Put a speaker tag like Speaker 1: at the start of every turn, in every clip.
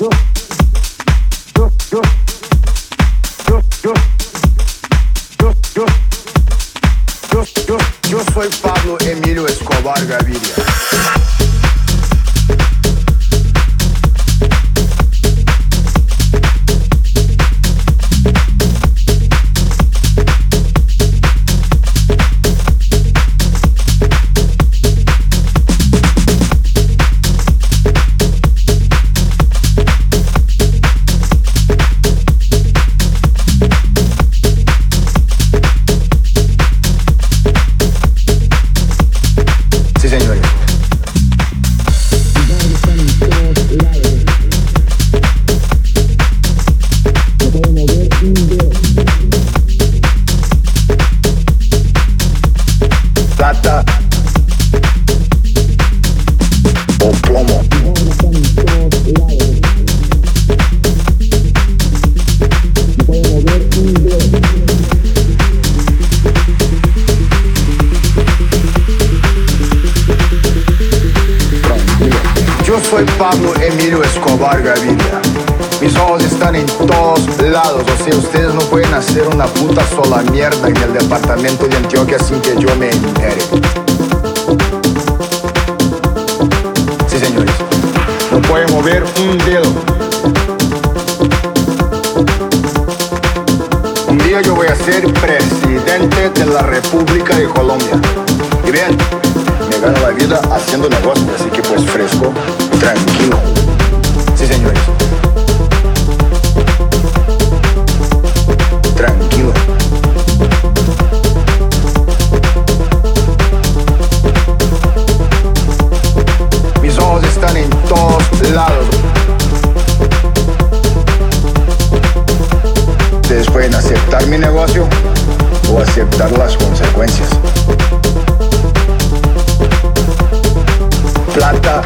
Speaker 1: yo, yo, yo. Pablo Emilio Escobar Gaviria. Mis ojos están en todos lados, o sea, ustedes no pueden hacer una puta sola mierda en el departamento de Antioquia sin que yo me entere. Sí, señores. No pueden mover un dedo. Un día yo voy a ser presidente de la República de Colombia. Y bien, me gano la vida haciendo negocios, así que pues fresco, las consecuencias. Plata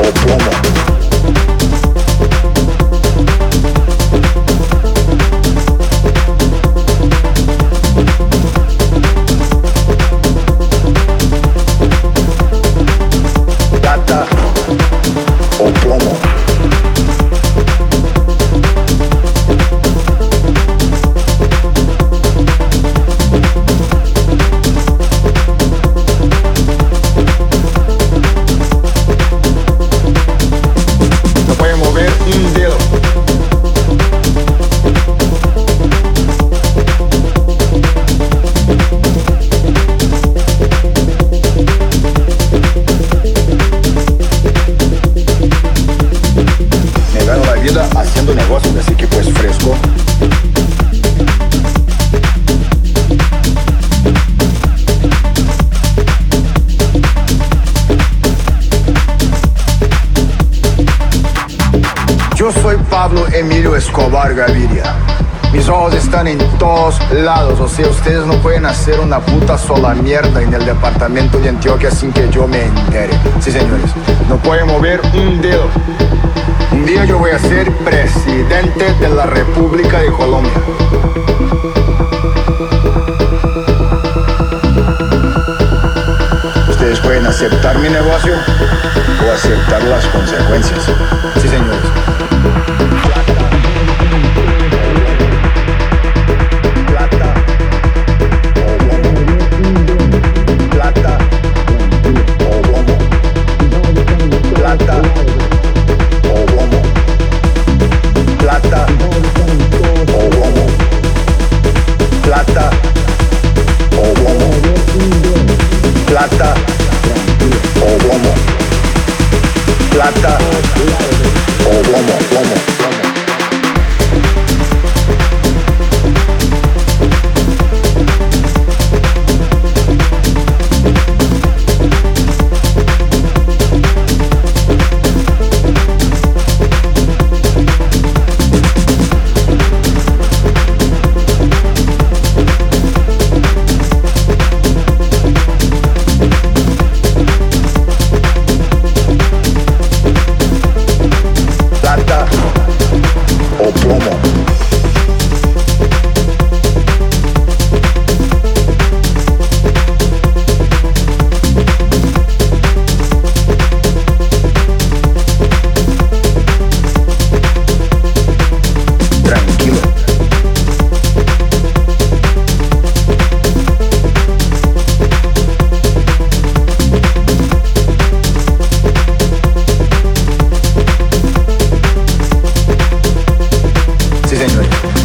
Speaker 1: o plomo. No pueden Pablo Emilio Escobar Gaviria. Mis ojos están en todos lados, o sea, ustedes no pueden hacer una puta sola mierda en el departamento de Antioquia sin que yo me entere. Sí, señores. No pueden mover un dedo. Un día yo voy a ser presidente de la República de Colombia. Ustedes pueden aceptar mi negocio o aceptar las consecuencias. Sí, señores. Plata o plomo, plomo, plomo. Size anyway.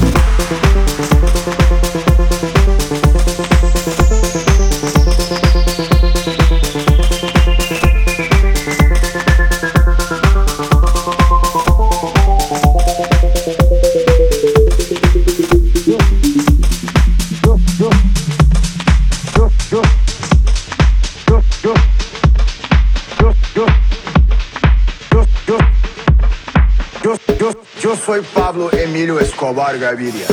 Speaker 1: Yo, yo soy Pablo Emilio Escobar Gaviria.